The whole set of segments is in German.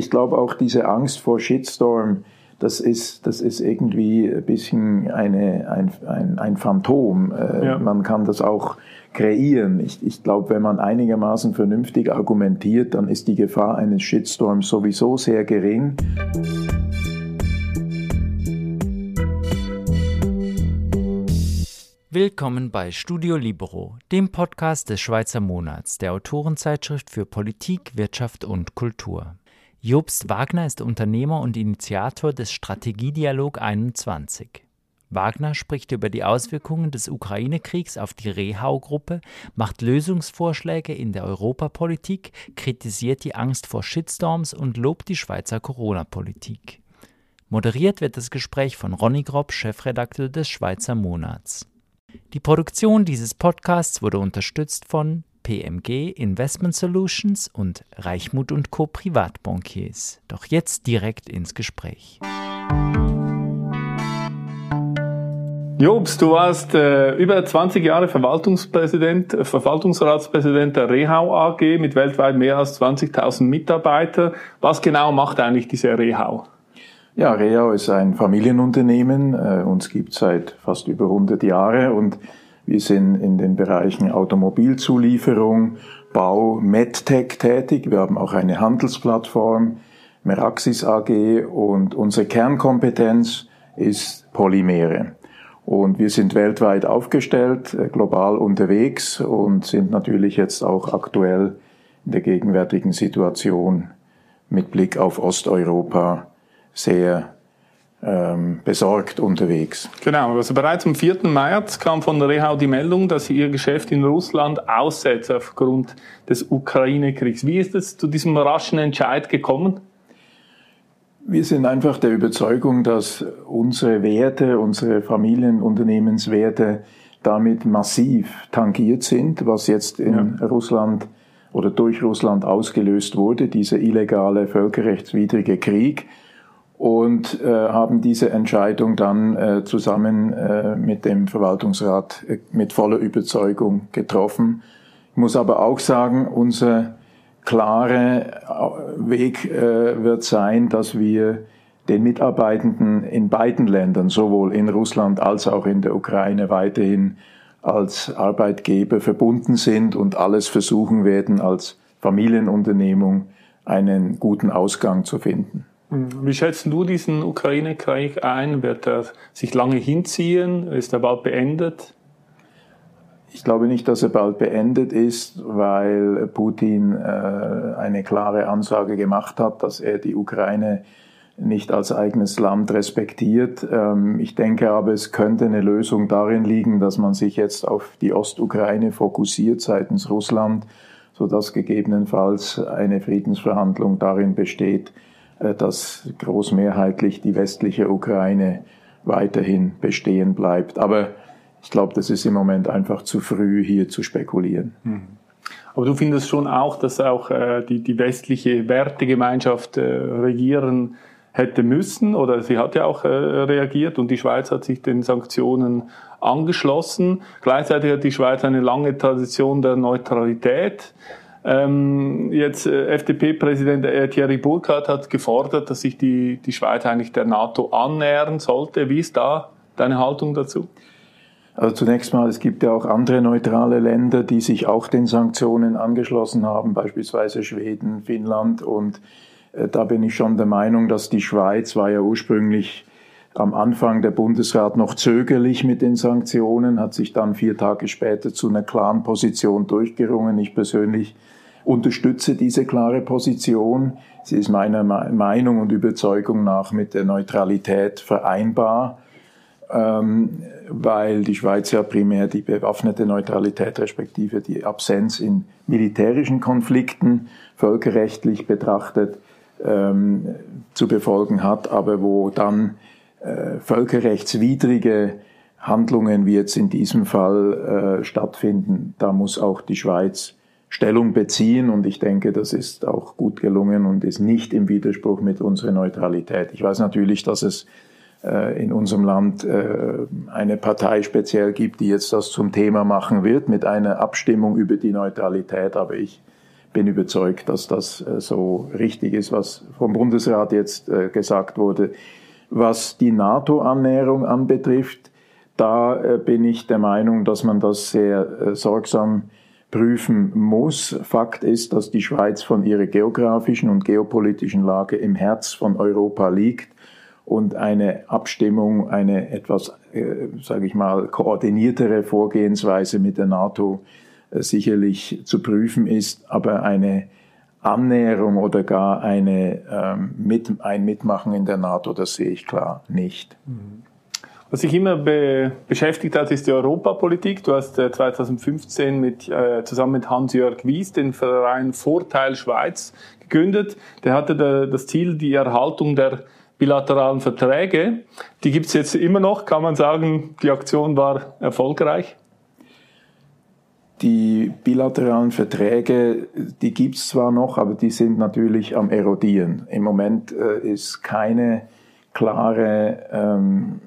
ich glaube auch diese Angst vor Shitstorm, das ist, das ist irgendwie ein bisschen eine, ein, ein, ein Phantom. Äh, ja. Man kann das auch kreieren. Ich, ich glaube, wenn man einigermaßen vernünftig argumentiert, dann ist die Gefahr eines Shitstorms sowieso sehr gering. Willkommen bei Studio Libero, dem Podcast des Schweizer Monats, der Autorenzeitschrift für Politik, Wirtschaft und Kultur. Jobst Wagner ist Unternehmer und Initiator des Strategiedialog 21. Wagner spricht über die Auswirkungen des Ukraine-Kriegs auf die Rehau-Gruppe, macht Lösungsvorschläge in der Europapolitik, kritisiert die Angst vor Shitstorms und lobt die Schweizer Corona-Politik. Moderiert wird das Gespräch von Ronny Grob, Chefredakteur des Schweizer Monats. Die Produktion dieses Podcasts wurde unterstützt von PMG Investment Solutions und Reichmut und Co. Privatbankiers. Doch jetzt direkt ins Gespräch. Jobs, du warst äh, über 20 Jahre Verwaltungspräsident, äh, Verwaltungsratspräsident der Rehau AG mit weltweit mehr als 20.000 Mitarbeitern. Was genau macht eigentlich diese Rehau? Ja, Rehau ist ein Familienunternehmen. Äh, uns gibt seit fast über 100 Jahre und wir sind in den Bereichen Automobilzulieferung, Bau, MedTech tätig. Wir haben auch eine Handelsplattform, Meraxis AG und unsere Kernkompetenz ist Polymere. Und wir sind weltweit aufgestellt, äh, global unterwegs und sind natürlich jetzt auch aktuell in der gegenwärtigen Situation mit Blick auf Osteuropa sehr ähm, besorgt unterwegs. Genau, also bereits am 4. März kam von der Rehau die Meldung, dass sie ihr Geschäft in Russland aussetzt aufgrund des Ukraine-Kriegs. Wie ist es zu diesem raschen Entscheid gekommen? Wir sind einfach der Überzeugung, dass unsere Werte, unsere Familienunternehmenswerte damit massiv tangiert sind, was jetzt in ja. Russland oder durch Russland ausgelöst wurde, dieser illegale völkerrechtswidrige Krieg und äh, haben diese Entscheidung dann äh, zusammen äh, mit dem Verwaltungsrat äh, mit voller Überzeugung getroffen. Ich muss aber auch sagen, unser klare äh, Weg äh, wird sein, dass wir den Mitarbeitenden in beiden Ländern, sowohl in Russland als auch in der Ukraine, weiterhin als Arbeitgeber verbunden sind und alles versuchen werden, als Familienunternehmung einen guten Ausgang zu finden. Hm. Wie schätzt du diesen Ukraine-Krieg ein? Wird er sich lange hinziehen? Ist er bald beendet? Ich glaube nicht, dass er bald beendet ist, weil Putin äh, eine klare Ansage gemacht hat, dass er die Ukraine nicht als eigenes Land respektiert. Ähm, ich denke aber, es könnte eine Lösung darin liegen, dass man sich jetzt auf die Ostukraine fokussiert seitens Russland, sodass gegebenenfalls eine Friedensverhandlung darin besteht, dass großmehrheitlich die westliche Ukraine weiterhin bestehen bleibt. Aber ich glaube, das ist im Moment einfach zu früh, hier zu spekulieren. Mhm. Aber du findest schon auch, dass auch äh, die, die westliche Wertegemeinschaft äh, regieren hätte müssen oder sie hat ja auch äh, reagiert und die Schweiz hat sich den Sanktionen angeschlossen. Gleichzeitig hat die Schweiz eine lange Tradition der Neutralität. Ähm, jetzt äh, FDP-Präsident äh, Thierry Burkhardt hat gefordert, dass sich die, die Schweiz eigentlich der NATO annähern sollte. Wie ist da deine Haltung dazu? Also zunächst mal, es gibt ja auch andere neutrale Länder, die sich auch den Sanktionen angeschlossen haben, beispielsweise Schweden, Finnland. Und äh, da bin ich schon der Meinung, dass die Schweiz war ja ursprünglich am Anfang der Bundesrat noch zögerlich mit den Sanktionen, hat sich dann vier Tage später zu einer klaren Position durchgerungen. Ich persönlich unterstütze diese klare Position. Sie ist meiner Meinung und Überzeugung nach mit der Neutralität vereinbar, ähm, weil die Schweiz ja primär die bewaffnete Neutralität respektive die Absenz in militärischen Konflikten völkerrechtlich betrachtet ähm, zu befolgen hat, aber wo dann völkerrechtswidrige Handlungen wie jetzt in diesem Fall äh, stattfinden, da muss auch die Schweiz Stellung beziehen und ich denke, das ist auch gut gelungen und ist nicht im Widerspruch mit unserer Neutralität. Ich weiß natürlich, dass es äh, in unserem Land äh, eine Partei speziell gibt, die jetzt das zum Thema machen wird mit einer Abstimmung über die Neutralität, aber ich bin überzeugt, dass das äh, so richtig ist, was vom Bundesrat jetzt äh, gesagt wurde. Was die NATO-Annäherung anbetrifft, da äh, bin ich der Meinung, dass man das sehr sorgsam prüfen muss. Fakt ist, dass die Schweiz von ihrer geografischen und geopolitischen Lage im Herz von Europa liegt und eine Abstimmung, eine etwas, äh, sage ich mal, koordiniertere Vorgehensweise mit der NATO äh, sicherlich zu prüfen ist, aber eine Annäherung oder gar eine, ähm, mit, ein Mitmachen in der NATO, das sehe ich klar nicht. Was sich immer be beschäftigt hat, ist die Europapolitik. Du hast äh, 2015 mit, äh, zusammen mit Hans-Jörg Wies den Verein Vorteil Schweiz gegründet. Der hatte da, das Ziel, die Erhaltung der bilateralen Verträge. Die gibt es jetzt immer noch. Kann man sagen, die Aktion war erfolgreich? Die bilateralen Verträge, die gibt es zwar noch, aber die sind natürlich am erodieren. Im Moment äh, ist keine klare ähm,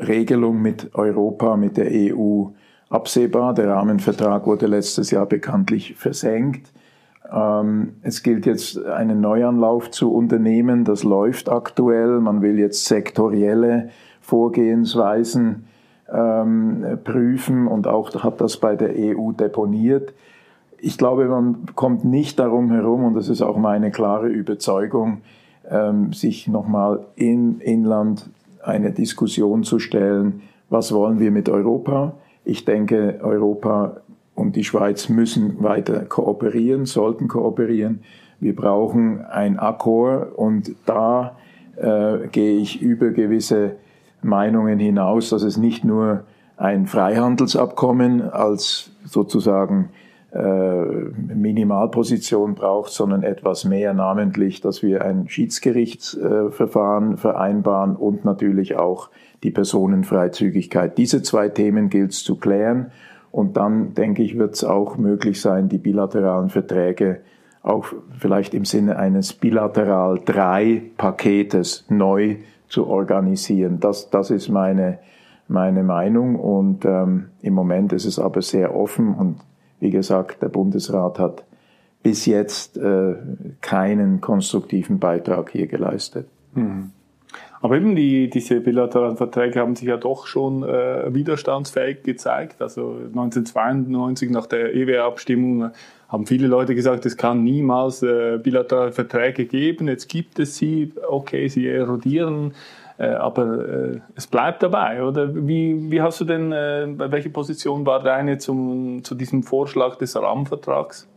Regelung mit Europa, mit der EU absehbar. Der Rahmenvertrag wurde letztes Jahr bekanntlich versenkt. Ähm, es gilt jetzt einen Neuanlauf zu unternehmen. Das läuft aktuell. Man will jetzt sektorielle Vorgehensweisen ähm, prüfen und auch hat das bei der EU deponiert. Ich glaube, man kommt nicht darum herum, und das ist auch meine klare Überzeugung, ähm, sich nochmal im Inland eine Diskussion zu stellen, was wollen wir mit Europa? Ich denke, Europa und die Schweiz müssen weiter kooperieren, sollten kooperieren. Wir brauchen ein Akkord und da äh, gehe ich über gewisse Meinungen hinaus, dass es nicht nur ein Freihandelsabkommen als sozusagen äh, Minimalposition braucht, sondern etwas mehr, namentlich, dass wir ein Schiedsgerichtsverfahren vereinbaren und natürlich auch die Personenfreizügigkeit. Diese zwei Themen gilt es zu klären und dann, denke ich, wird es auch möglich sein, die bilateralen Verträge auch vielleicht im Sinne eines bilateral drei Paketes neu zu organisieren. Das, das ist meine, meine Meinung und ähm, im Moment ist es aber sehr offen und wie gesagt, der Bundesrat hat bis jetzt äh, keinen konstruktiven Beitrag hier geleistet. Mhm. Aber eben die, diese bilateralen Verträge haben sich ja doch schon äh, widerstandsfähig gezeigt. Also 1992 nach der EW-Abstimmung haben viele Leute gesagt, es kann niemals äh, bilaterale Verträge geben. Jetzt gibt es sie, okay, sie erodieren, äh, aber äh, es bleibt dabei, oder? Wie, wie hast du denn, äh, welche Position war deine zum, zu diesem Vorschlag des Rahmenvertrags?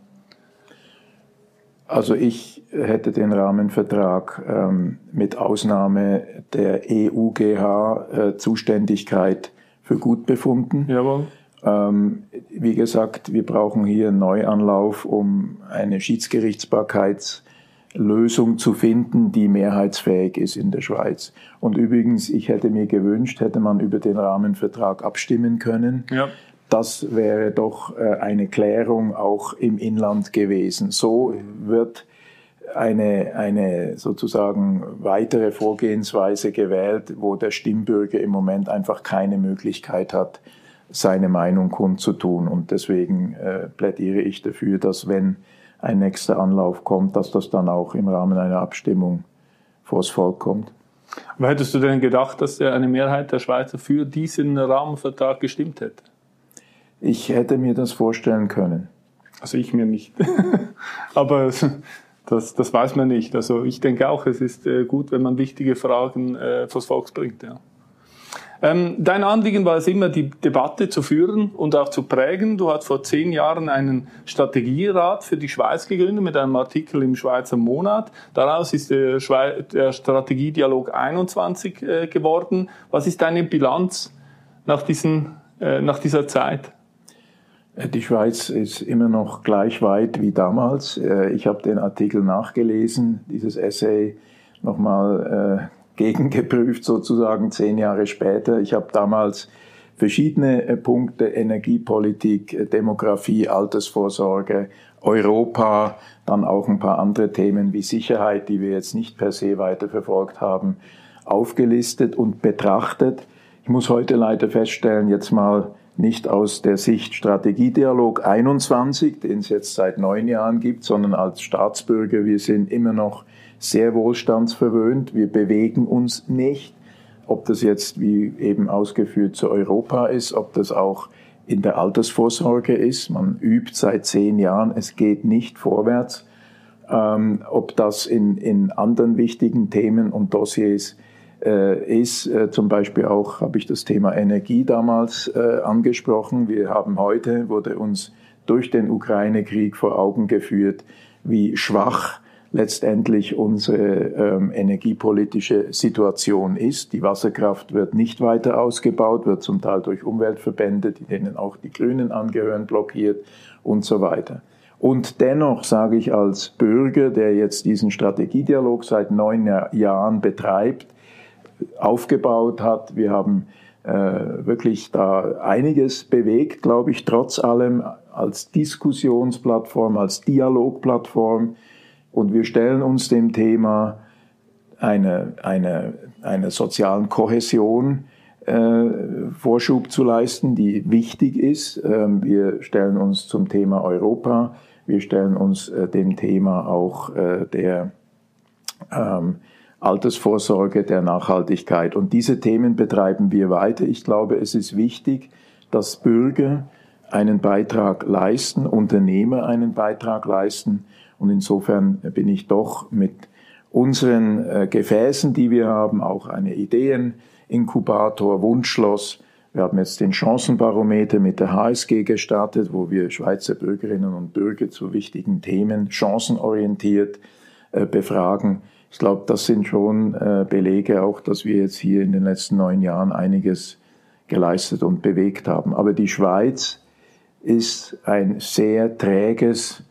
Also ich hätte den Rahmenvertrag ähm, mit Ausnahme der EUGH-Zuständigkeit äh, für gut befunden. Jawohl. Ähm, wie gesagt, wir brauchen hier einen Neuanlauf, um eine Schiedsgerichtsbarkeitslösung zu finden, die mehrheitsfähig ist in der Schweiz. Und übrigens, ich hätte mir gewünscht, hätte man über den Rahmenvertrag abstimmen können. Ja das wäre doch äh, eine Klärung auch im Inland gewesen. So wird eine, eine sozusagen weitere Vorgehensweise gewählt, wo der Stimmbürger im Moment einfach keine Möglichkeit hat, seine Meinung kundzutun. Und deswegen äh, plädiere ich dafür, dass wenn ein nächster Anlauf kommt, dass das dann auch im Rahmen einer Abstimmung vors Volk kommt. Aber hättest du denn gedacht, dass eine Mehrheit der Schweizer für diesen Rahmenvertrag gestimmt hätte? Ich hätte mir das vorstellen können. Also ich mir nicht. Aber das, das weiß man nicht. Also ich denke auch, es ist äh, gut, wenn man wichtige Fragen äh, vors Volk bringt. Ja. Ähm, dein Anliegen war es immer, die Debatte zu führen und auch zu prägen. Du hast vor zehn Jahren einen Strategierat für die Schweiz gegründet mit einem Artikel im Schweizer Monat. Daraus ist der, der Strategiedialog 21 äh, geworden. Was ist deine Bilanz nach, diesen, äh, nach dieser Zeit? Die Schweiz ist immer noch gleich weit wie damals. Äh, ich habe den Artikel nachgelesen, dieses Essay nochmal äh, gegengeprüft, sozusagen zehn Jahre später. Ich habe damals verschiedene äh, Punkte, Energiepolitik, Demografie, Altersvorsorge, Europa, dann auch ein paar andere Themen wie Sicherheit, die wir jetzt nicht per se weiterverfolgt haben, aufgelistet und betrachtet. Ich muss heute leider feststellen, jetzt mal nicht aus der Sicht Strategiedialog 21, den es jetzt seit neun Jahren gibt, sondern als Staatsbürger. Wir sind immer noch sehr wohlstandsverwöhnt. Wir bewegen uns nicht. Ob das jetzt, wie eben ausgeführt, zu Europa ist, ob das auch in der Altersvorsorge ist. Man übt seit zehn Jahren, es geht nicht vorwärts. Ähm, ob das in, in anderen wichtigen Themen und Dossiers ist, äh, zum Beispiel auch habe ich das Thema Energie damals äh, angesprochen. Wir haben heute, wurde uns durch den Ukraine-Krieg vor Augen geführt, wie schwach letztendlich unsere ähm, energiepolitische Situation ist. Die Wasserkraft wird nicht weiter ausgebaut, wird zum Teil durch Umweltverbände, denen auch die Grünen angehören, blockiert und so weiter. Und dennoch sage ich als Bürger, der jetzt diesen Strategiedialog seit neun Jahren betreibt, aufgebaut hat, wir haben äh, wirklich da einiges bewegt, glaube ich, trotz allem als Diskussionsplattform, als Dialogplattform. Und wir stellen uns dem Thema eine, eine, eine sozialen Kohäsion äh, Vorschub zu leisten, die wichtig ist. Ähm, wir stellen uns zum Thema Europa, wir stellen uns äh, dem Thema auch äh, der ähm, Altersvorsorge, der Nachhaltigkeit. Und diese Themen betreiben wir weiter. Ich glaube, es ist wichtig, dass Bürger einen Beitrag leisten, Unternehmer einen Beitrag leisten und insofern bin ich doch mit unseren äh, Gefäßen, die wir haben, auch eine Ideeninkubator, Wunschschloss. Wir haben jetzt den Chancenbarometer mit der HSG gestartet, wo wir Schweizer Bürgerinnen und Bürger zu wichtigen Themen chancenorientiert äh, befragen. Ich glaube, das sind schon äh, Belege auch, dass wir jetzt hier in den letzten neun Jahren einiges geleistet und bewegt haben. Aber die Schweiz ist ein sehr träges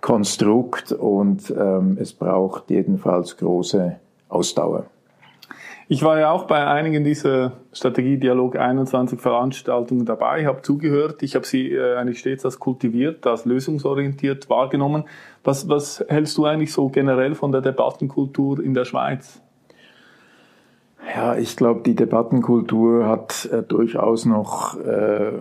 Konstrukt und ähm, es braucht jedenfalls große Ausdauer. Ich war ja auch bei einigen dieser Strategiedialog 21 Veranstaltungen dabei, habe zugehört. Ich habe sie äh, eigentlich stets als kultiviert, als lösungsorientiert wahrgenommen. Was, was hältst du eigentlich so generell von der Debattenkultur in der Schweiz? Ja, ich glaube, die Debattenkultur hat äh, durchaus noch äh,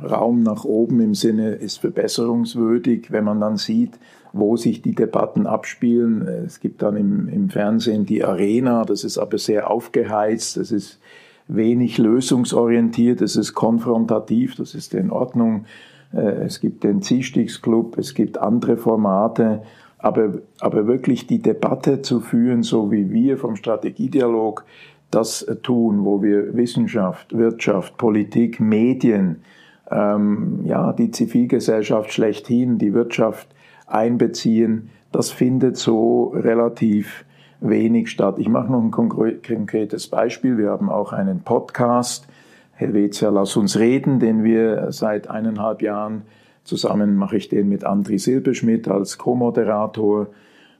Raum nach oben im Sinne ist verbesserungswürdig, wenn man dann sieht, wo sich die Debatten abspielen. Es gibt dann im, im Fernsehen die Arena, das ist aber sehr aufgeheizt, das ist wenig lösungsorientiert, das ist konfrontativ, das ist in Ordnung. Äh, es gibt den Ziehstichsclub, es gibt andere Formate, aber, aber wirklich die Debatte zu führen, so wie wir vom Strategiedialog das tun, wo wir Wissenschaft, Wirtschaft, Politik, Medien, ähm, ja, die Zivilgesellschaft schlechthin, die Wirtschaft einbeziehen, das findet so relativ wenig statt. Ich mache noch ein konkretes Beispiel. Wir haben auch einen Podcast, Helvetia, lass uns reden, den wir seit eineinhalb Jahren zusammen mache ich den mit Andri Silberschmidt als Co-Moderator.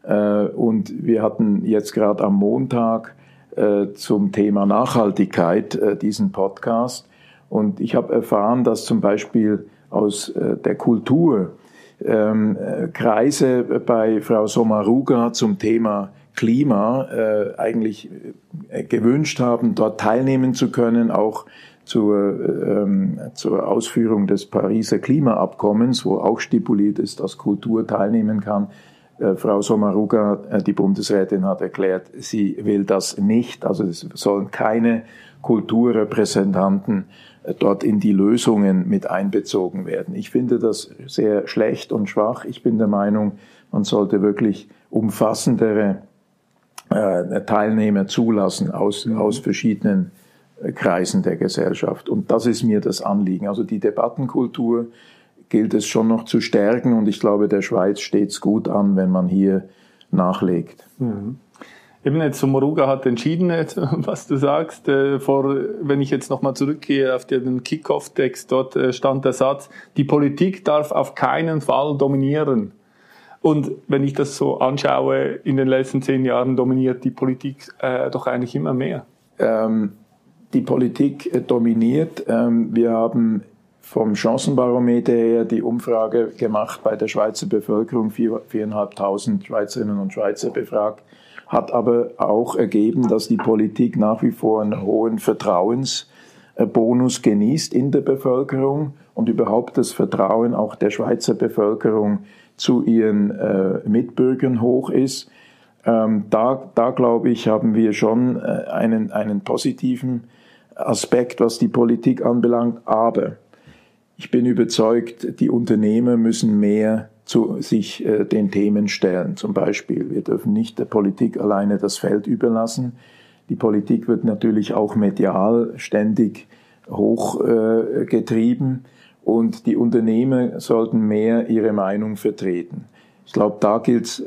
Äh, und wir hatten jetzt gerade am Montag äh, zum Thema Nachhaltigkeit äh, diesen Podcast. Und ich habe erfahren, dass zum Beispiel aus der Kultur ähm, äh, Kreise bei Frau Sommaruga zum Thema Klima äh, eigentlich äh, gewünscht haben, dort teilnehmen zu können, auch zur, ähm, zur Ausführung des Pariser Klimaabkommens, wo auch stipuliert ist, dass Kultur teilnehmen kann. Äh, Frau Sommaruga, äh, die Bundesrätin, hat erklärt, sie will das nicht. Also es sollen keine Kulturrepräsentanten dort in die Lösungen mit einbezogen werden. Ich finde das sehr schlecht und schwach. Ich bin der Meinung, man sollte wirklich umfassendere äh, Teilnehmer zulassen aus, mhm. aus verschiedenen äh, Kreisen der Gesellschaft. Und das ist mir das Anliegen. Also die Debattenkultur gilt es schon noch zu stärken und ich glaube, der Schweiz steht es gut an, wenn man hier nachlegt. Mhm. Eben jetzt Moruga hat entschieden, was du sagst. Äh, vor, wenn ich jetzt nochmal zurückgehe auf den Kick-Off-Text, dort äh, stand der Satz, die Politik darf auf keinen Fall dominieren. Und wenn ich das so anschaue, in den letzten zehn Jahren dominiert die Politik äh, doch eigentlich immer mehr. Ähm, die Politik äh, dominiert. Ähm, wir haben vom Chancenbarometer her die Umfrage gemacht bei der Schweizer Bevölkerung, 4.500 Schweizerinnen und Schweizer befragt hat aber auch ergeben, dass die Politik nach wie vor einen hohen Vertrauenswert Bonus genießt in der Bevölkerung und überhaupt das Vertrauen auch der Schweizer Bevölkerung zu ihren äh, Mitbürgern hoch ist. Ähm, da, da glaube ich, haben wir schon äh, einen, einen positiven Aspekt, was die Politik anbelangt. Aber ich bin überzeugt, die Unternehmer müssen mehr zu sich äh, den Themen stellen. Zum Beispiel, wir dürfen nicht der Politik alleine das Feld überlassen. Die Politik wird natürlich auch medial ständig hochgetrieben äh, und die Unternehmer sollten mehr ihre Meinung vertreten. Ich glaube, da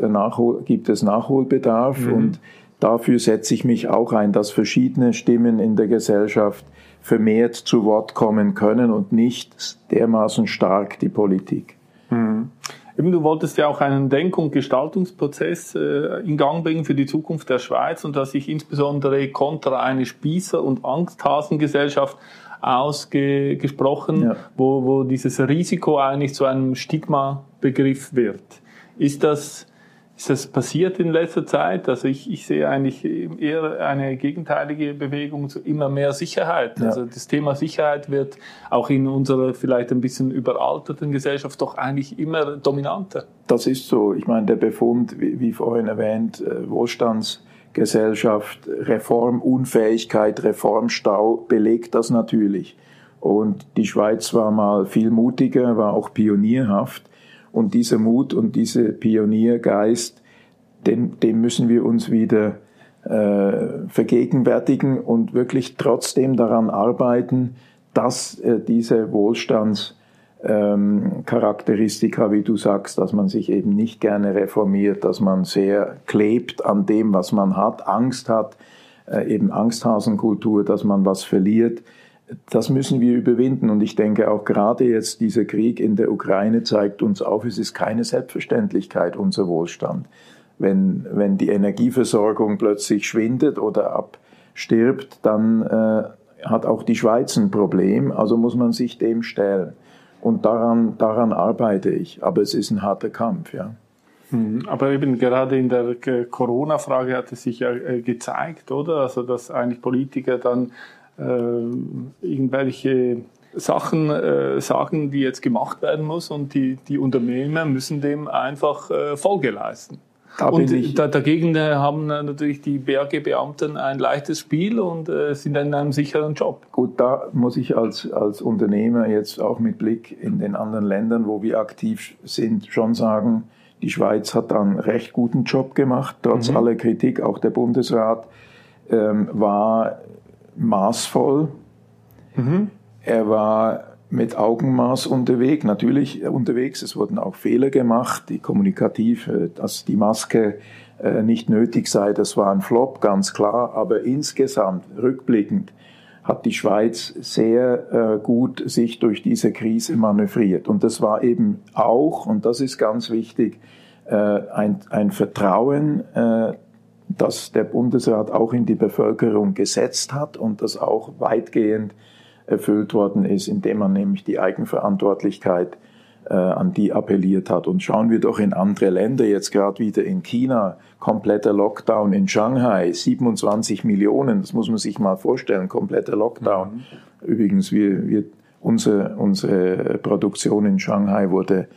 Nachhol gibt es Nachholbedarf mhm. und dafür setze ich mich auch ein, dass verschiedene Stimmen in der Gesellschaft vermehrt zu Wort kommen können und nicht dermaßen stark die Politik. Mhm. Eben, du wolltest ja auch einen Denk- und Gestaltungsprozess äh, in Gang bringen für die Zukunft der Schweiz und dass sich insbesondere kontra eine Spießer- und Angsthasengesellschaft ausgesprochen, ja. wo, wo dieses Risiko eigentlich zu einem Stigma-Begriff wird. Ist das, ist das passiert in letzter Zeit? Also ich, ich sehe eigentlich eher eine gegenteilige Bewegung zu immer mehr Sicherheit. Ja. Also das Thema Sicherheit wird auch in unserer vielleicht ein bisschen überalterten Gesellschaft doch eigentlich immer dominanter. Das ist so. Ich meine, der Befund, wie, wie vorhin erwähnt, äh, Wohlstandsgesellschaft, Reformunfähigkeit, Reformstau belegt das natürlich. Und die Schweiz war mal viel mutiger, war auch pionierhaft. Und dieser Mut und dieser Pioniergeist, den, dem müssen wir uns wieder äh, vergegenwärtigen und wirklich trotzdem daran arbeiten, dass äh, diese Wohlstandscharakteristika, ähm, wie du sagst, dass man sich eben nicht gerne reformiert, dass man sehr klebt an dem, was man hat, Angst hat, äh, eben Angsthasenkultur, dass man was verliert, das müssen wir überwinden. Und ich denke auch gerade jetzt dieser Krieg in der Ukraine zeigt uns auf, es ist keine Selbstverständlichkeit, unser Wohlstand. Wenn, wenn die Energieversorgung plötzlich schwindet oder abstirbt, dann äh, hat auch die Schweiz ein Problem. Also muss man sich dem stellen. Und daran, daran arbeite ich. Aber es ist ein harter Kampf, ja. Mhm. Aber eben gerade in der Corona-Frage hat es sich ja äh, gezeigt, oder? Also, dass eigentlich Politiker dann irgendwelche Sachen äh, sagen, die jetzt gemacht werden muss und die, die Unternehmer müssen dem einfach äh, Folge leisten. Da und da, dagegen äh, haben natürlich die BAG-Beamten ein leichtes Spiel und äh, sind in einem sicheren Job. Gut, da muss ich als, als Unternehmer jetzt auch mit Blick in den anderen Ländern, wo wir aktiv sind, schon sagen, die Schweiz hat einen recht guten Job gemacht, trotz mhm. aller Kritik. Auch der Bundesrat ähm, war maßvoll. Mhm. Er war mit Augenmaß unterwegs, natürlich unterwegs. Es wurden auch Fehler gemacht, die kommunikativ, dass die Maske äh, nicht nötig sei, das war ein Flop, ganz klar. Aber insgesamt, rückblickend, hat die Schweiz sehr äh, gut sich durch diese Krise manövriert. Und das war eben auch, und das ist ganz wichtig, äh, ein, ein Vertrauen das der Bundesrat auch in die Bevölkerung gesetzt hat und das auch weitgehend erfüllt worden ist, indem man nämlich die Eigenverantwortlichkeit äh, an die appelliert hat. Und schauen wir doch in andere Länder, jetzt gerade wieder in China, kompletter Lockdown in Shanghai, 27 Millionen, das muss man sich mal vorstellen, kompletter Lockdown. Mhm. Übrigens, wir, wir, unsere, unsere Produktion in Shanghai wurde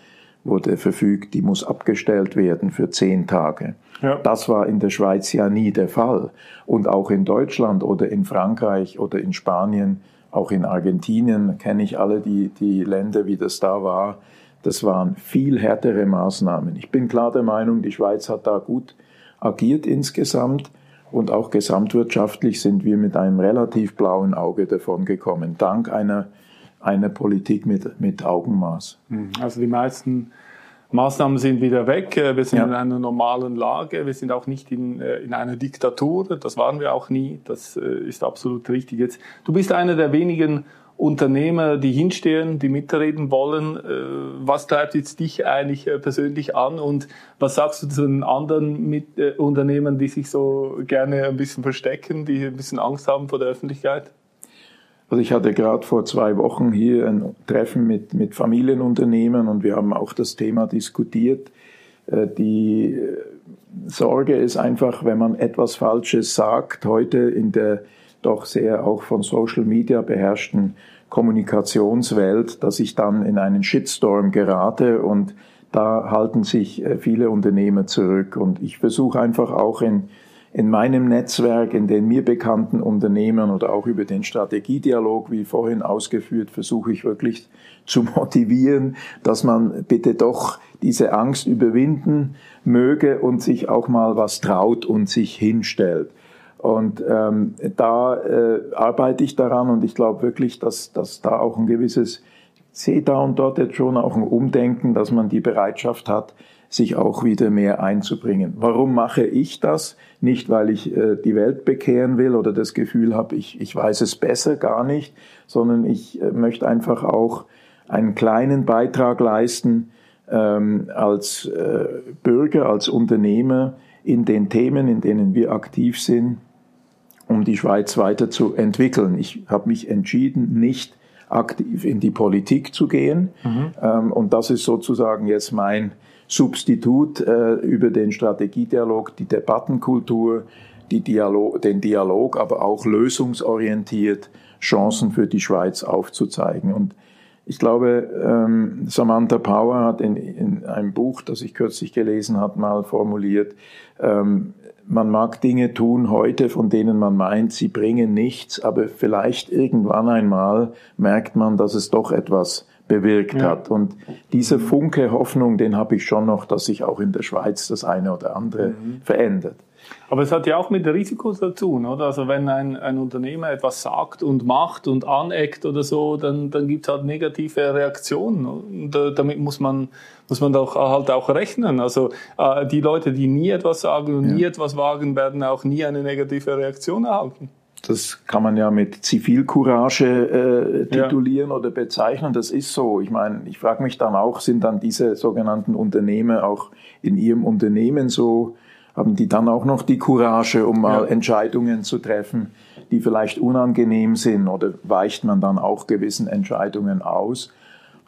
wurde verfügt, die muss abgestellt werden für zehn Tage. Ja. Das war in der Schweiz ja nie der Fall. Und auch in Deutschland oder in Frankreich oder in Spanien, auch in Argentinien kenne ich alle die, die Länder, wie das da war. Das waren viel härtere Maßnahmen. Ich bin klar der Meinung, die Schweiz hat da gut agiert insgesamt. Und auch gesamtwirtschaftlich sind wir mit einem relativ blauen Auge davon gekommen, dank einer eine Politik mit, mit Augenmaß. Hm. Also die meisten Maßnahmen sind wieder weg. Äh, wir sind ja. in einer normalen Lage. Wir sind auch nicht in, äh, in einer Diktatur. Das waren wir auch nie. Das äh, ist absolut richtig. Jetzt, du bist einer der wenigen Unternehmer, die hinstehen, die mitreden wollen. Was treibt jetzt dich eigentlich persönlich an und was sagst du zu den anderen Mit Unternehmern, die sich so gerne ein bisschen verstecken, die ein bisschen Angst haben vor der Öffentlichkeit? Also ich hatte gerade vor zwei Wochen hier ein Treffen mit, mit Familienunternehmern und wir haben auch das Thema diskutiert. Äh, die äh, Sorge ist einfach, wenn man etwas Falsches sagt, heute in der doch sehr auch von Social Media beherrschten Kommunikationswelt, dass ich dann in einen Shitstorm gerate und da halten sich äh, viele Unternehmer zurück. Und ich versuche einfach auch in, in meinem Netzwerk, in den mir bekannten Unternehmern oder auch über den Strategiedialog, wie vorhin ausgeführt, versuche ich wirklich zu motivieren, dass man bitte doch diese Angst überwinden möge und sich auch mal was traut und sich hinstellt. Und ähm, da äh, arbeite ich daran und ich glaube wirklich, dass, dass da auch ein gewisses, sehe da und dort jetzt schon auch ein Umdenken, dass man die Bereitschaft hat, sich auch wieder mehr einzubringen. Warum mache ich das? Nicht, weil ich äh, die Welt bekehren will oder das Gefühl habe, ich, ich weiß es besser, gar nicht, sondern ich äh, möchte einfach auch einen kleinen Beitrag leisten ähm, als äh, Bürger, als Unternehmer in den Themen, in denen wir aktiv sind, um die Schweiz weiterzuentwickeln. Ich habe mich entschieden, nicht aktiv in die Politik zu gehen. Mhm. Ähm, und das ist sozusagen jetzt mein Substitut äh, über den Strategiedialog, die Debattenkultur, die Dialog, den Dialog, aber auch lösungsorientiert Chancen für die Schweiz aufzuzeigen. Und ich glaube, ähm, Samantha Power hat in, in einem Buch, das ich kürzlich gelesen habe, mal formuliert, ähm, man mag Dinge tun heute, von denen man meint, sie bringen nichts, aber vielleicht irgendwann einmal merkt man, dass es doch etwas bewirkt ja. hat. Und dieser Funke Hoffnung, den habe ich schon noch, dass sich auch in der Schweiz das eine oder andere mhm. verändert. Aber es hat ja auch mit Risiko zu tun, oder? Also wenn ein, ein Unternehmer etwas sagt und macht und aneckt oder so, dann, dann gibt es halt negative Reaktionen. Und äh, damit muss man, muss man doch halt auch rechnen. Also äh, die Leute, die nie etwas sagen und ja. nie etwas wagen, werden auch nie eine negative Reaktion erhalten. Das kann man ja mit Zivilcourage äh, titulieren ja. oder bezeichnen. Das ist so. Ich meine, ich frage mich dann auch, sind dann diese sogenannten Unternehmer auch in ihrem Unternehmen so haben die dann auch noch die Courage, um mal ja. Entscheidungen zu treffen, die vielleicht unangenehm sind oder weicht man dann auch gewissen Entscheidungen aus?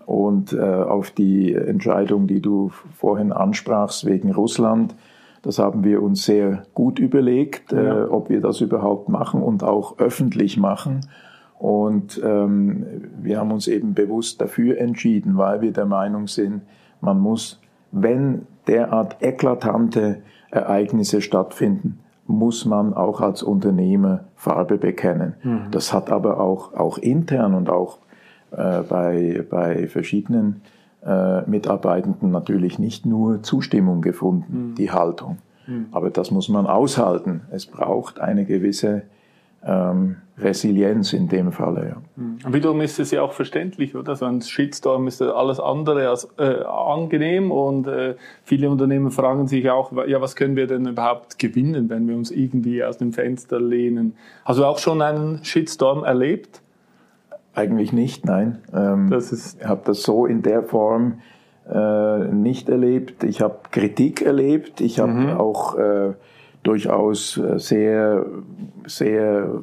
Und äh, auf die Entscheidung, die du vorhin ansprachst wegen Russland, das haben wir uns sehr gut überlegt, äh, ja. äh, ob wir das überhaupt machen und auch öffentlich machen. Und ähm, wir haben uns eben bewusst dafür entschieden, weil wir der Meinung sind, man muss, wenn derart eklatante Ereignisse stattfinden, muss man auch als Unternehmer Farbe bekennen. Mhm. Das hat aber auch, auch intern und auch äh, bei, bei verschiedenen äh, Mitarbeitenden natürlich nicht nur Zustimmung gefunden, mhm. die Haltung. Mhm. Aber das muss man aushalten. Es braucht eine gewisse ähm, Resilienz in dem Falle. Ja. Mhm. Wiederum ist es ja auch verständlich, oder? So ein Shitstorm ist alles andere als äh, angenehm und äh, viele Unternehmen fragen sich auch, ja, was können wir denn überhaupt gewinnen, wenn wir uns irgendwie aus dem Fenster lehnen? Hast du auch schon einen Shitstorm erlebt? Eigentlich nicht, nein. Ähm, das ist ich habe das so in der Form äh, nicht erlebt. Ich habe Kritik erlebt. Ich habe mhm. auch äh, durchaus äh, sehr, sehr,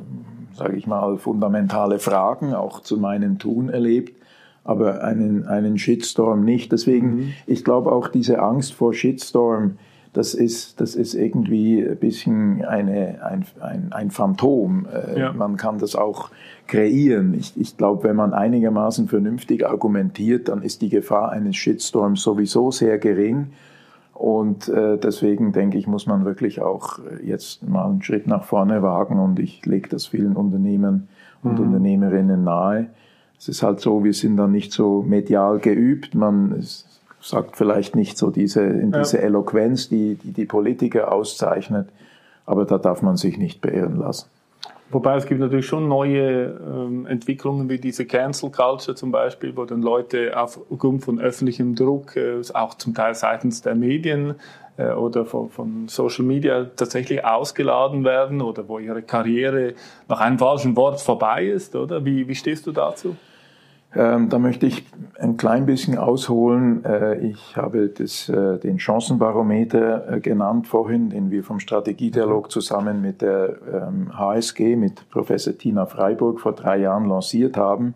sage ich mal, fundamentale Fragen auch zu meinem Tun erlebt, aber einen, einen Shitstorm nicht. Deswegen, mhm. ich glaube auch diese Angst vor Shitstorm, das ist, das ist irgendwie ein bisschen eine, ein, ein, ein Phantom. Äh, ja. Man kann das auch kreieren. Ich, ich glaube, wenn man einigermaßen vernünftig argumentiert, dann ist die Gefahr eines Shitstorms sowieso sehr gering. Und äh, deswegen denke ich, muss man wirklich auch äh, jetzt mal einen Schritt nach vorne wagen und ich lege das vielen Unternehmen und mhm. Unternehmerinnen nahe. Es ist halt so, wir sind dann nicht so medial geübt. Man sagt vielleicht nicht so diese, in diese ja. Eloquenz, die, die die Politiker auszeichnet, aber da darf man sich nicht beirren lassen. Wobei es gibt natürlich schon neue ähm, Entwicklungen wie diese Cancel Culture zum Beispiel, wo dann Leute aufgrund von öffentlichem Druck, äh, auch zum Teil seitens der Medien äh, oder von, von, Social Media tatsächlich ausgeladen werden oder wo ihre Karriere nach einem falschen Wort vorbei ist, oder? Wie, wie stehst du dazu? Ähm, da möchte ich ein klein bisschen ausholen. Äh, ich habe das, äh, den Chancenbarometer äh, genannt vorhin, den wir vom Strategiedialog zusammen mit der ähm, HSG, mit Professor Tina Freiburg vor drei Jahren lanciert haben.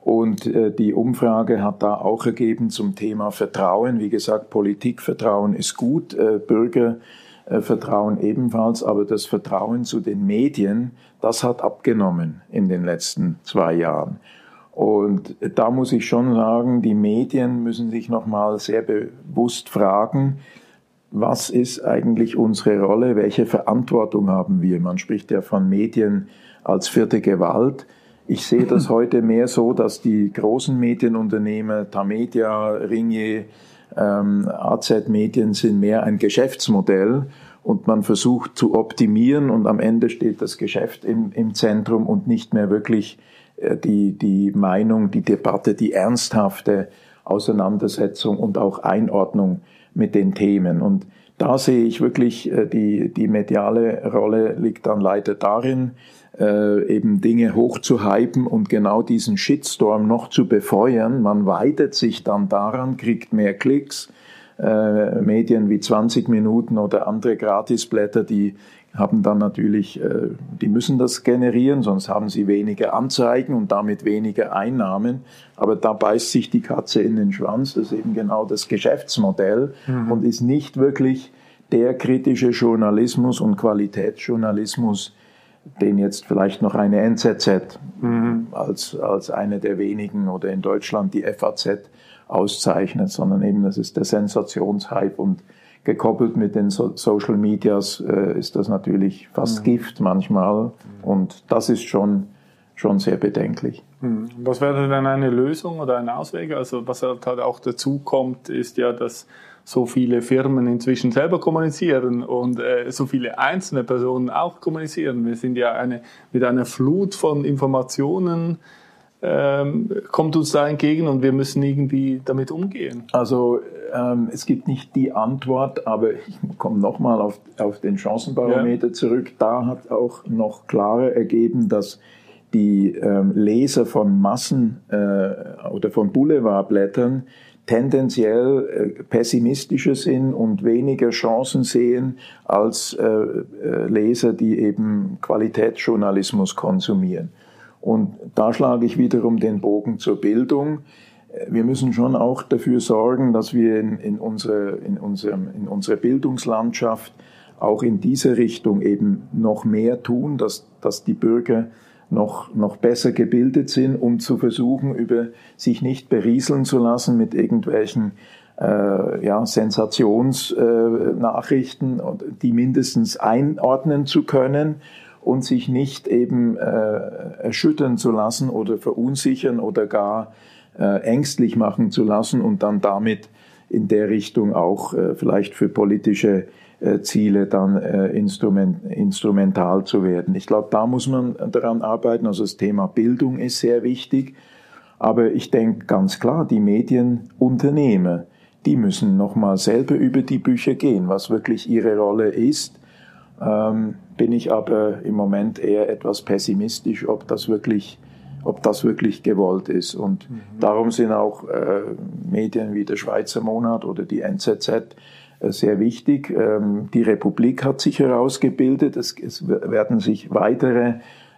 Und äh, die Umfrage hat da auch ergeben zum Thema Vertrauen. Wie gesagt, Politikvertrauen ist gut. Äh, Bürger äh, ebenfalls, aber das Vertrauen zu den Medien, das hat abgenommen in den letzten zwei Jahren. Und da muss ich schon sagen, die Medien müssen sich nochmal sehr bewusst fragen, was ist eigentlich unsere Rolle, welche Verantwortung haben wir? Man spricht ja von Medien als vierte Gewalt. Ich sehe das heute mehr so, dass die großen Medienunternehmer, Tamedia, Ringier, ähm, AZ Medien sind mehr ein Geschäftsmodell und man versucht zu optimieren und am Ende steht das Geschäft im, im Zentrum und nicht mehr wirklich die, die Meinung, die Debatte, die ernsthafte Auseinandersetzung und auch Einordnung mit den Themen. Und da sehe ich wirklich, äh, die, die mediale Rolle liegt dann leider darin, äh, eben Dinge hochzuhypen und genau diesen Shitstorm noch zu befeuern. Man weidet sich dann daran, kriegt mehr Klicks. Äh, Medien wie 20 Minuten oder andere Gratisblätter, die haben dann natürlich, äh, die müssen das generieren, sonst haben sie weniger Anzeigen und damit weniger Einnahmen. Aber da beißt sich die Katze in den Schwanz. Das ist eben genau das Geschäftsmodell mhm. und ist nicht wirklich der kritische Journalismus und Qualitätsjournalismus, den jetzt vielleicht noch eine NZZ mhm. als, als eine der wenigen oder in Deutschland die FAZ auszeichnet, sondern eben das ist der Sensationshype und gekoppelt mit den so Social Medias äh, ist das natürlich fast mhm. Gift manchmal mhm. und das ist schon, schon sehr bedenklich. Mhm. Was wäre denn eine Lösung oder ein Ausweg? Also was halt auch dazu kommt, ist ja, dass so viele Firmen inzwischen selber kommunizieren und äh, so viele einzelne Personen auch kommunizieren. Wir sind ja eine, mit einer Flut von Informationen ähm, kommt uns da entgegen und wir müssen irgendwie damit umgehen. Also ähm, es gibt nicht die Antwort, aber ich komme nochmal auf, auf den Chancenbarometer ja. zurück. Da hat auch noch klarer ergeben, dass die ähm, Leser von Massen äh, oder von Boulevardblättern tendenziell äh, pessimistischer sind und weniger Chancen sehen als äh, äh Leser, die eben Qualitätsjournalismus konsumieren. Und da schlage ich wiederum den Bogen zur Bildung. Wir müssen schon auch dafür sorgen, dass wir in, in, unsere, in, unserem, in unserer Bildungslandschaft auch in diese Richtung eben noch mehr tun, dass, dass die Bürger noch, noch besser gebildet sind, um zu versuchen, über sich nicht berieseln zu lassen mit irgendwelchen äh, ja, Sensationsnachrichten, äh, die mindestens einordnen zu können und sich nicht eben äh, erschüttern zu lassen oder verunsichern oder gar äh, ängstlich machen zu lassen und dann damit in der Richtung auch äh, vielleicht für politische äh, Ziele dann äh, instrument, instrumental zu werden. Ich glaube, da muss man daran arbeiten. Also das Thema Bildung ist sehr wichtig. Aber ich denke ganz klar, die Medienunternehmer, die müssen nochmal selber über die Bücher gehen, was wirklich ihre Rolle ist ähm, bin ich aber im Moment eher etwas pessimistisch, ob das wirklich, ob das wirklich gewollt ist. Und mhm. darum sind auch äh, Medien wie der Schweizer Monat oder die NZZ äh, sehr wichtig. Ähm, die Republik hat sich herausgebildet. Es, es werden sich weitere,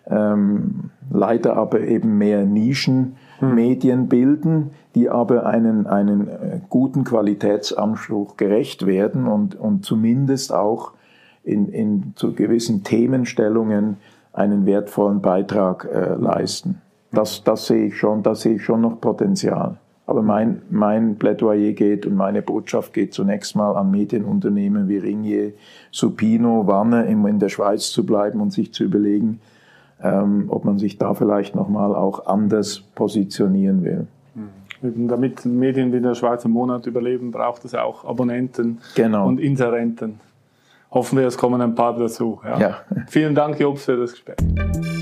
ähm, leider aber eben mehr Nischenmedien mhm. bilden, die aber einen, einen äh, guten Qualitätsanspruch gerecht werden und, und zumindest auch in, in zu gewissen Themenstellungen einen wertvollen Beitrag äh, leisten. Das, das sehe ich schon, da sehe ich schon noch Potenzial. Aber mein, mein Plädoyer geht und meine Botschaft geht zunächst mal an Medienunternehmen wie Ringier, Supino, Warner, immer in der Schweiz zu bleiben und sich zu überlegen, ähm, ob man sich da vielleicht nochmal auch anders positionieren will. Mhm. Damit Medien wie der Schweizer Monat überleben, braucht es auch Abonnenten genau. und Inserenten hoffen wir, es kommen ein paar dazu. Ja. ja. Vielen Dank, Jobs, für das Gespräch.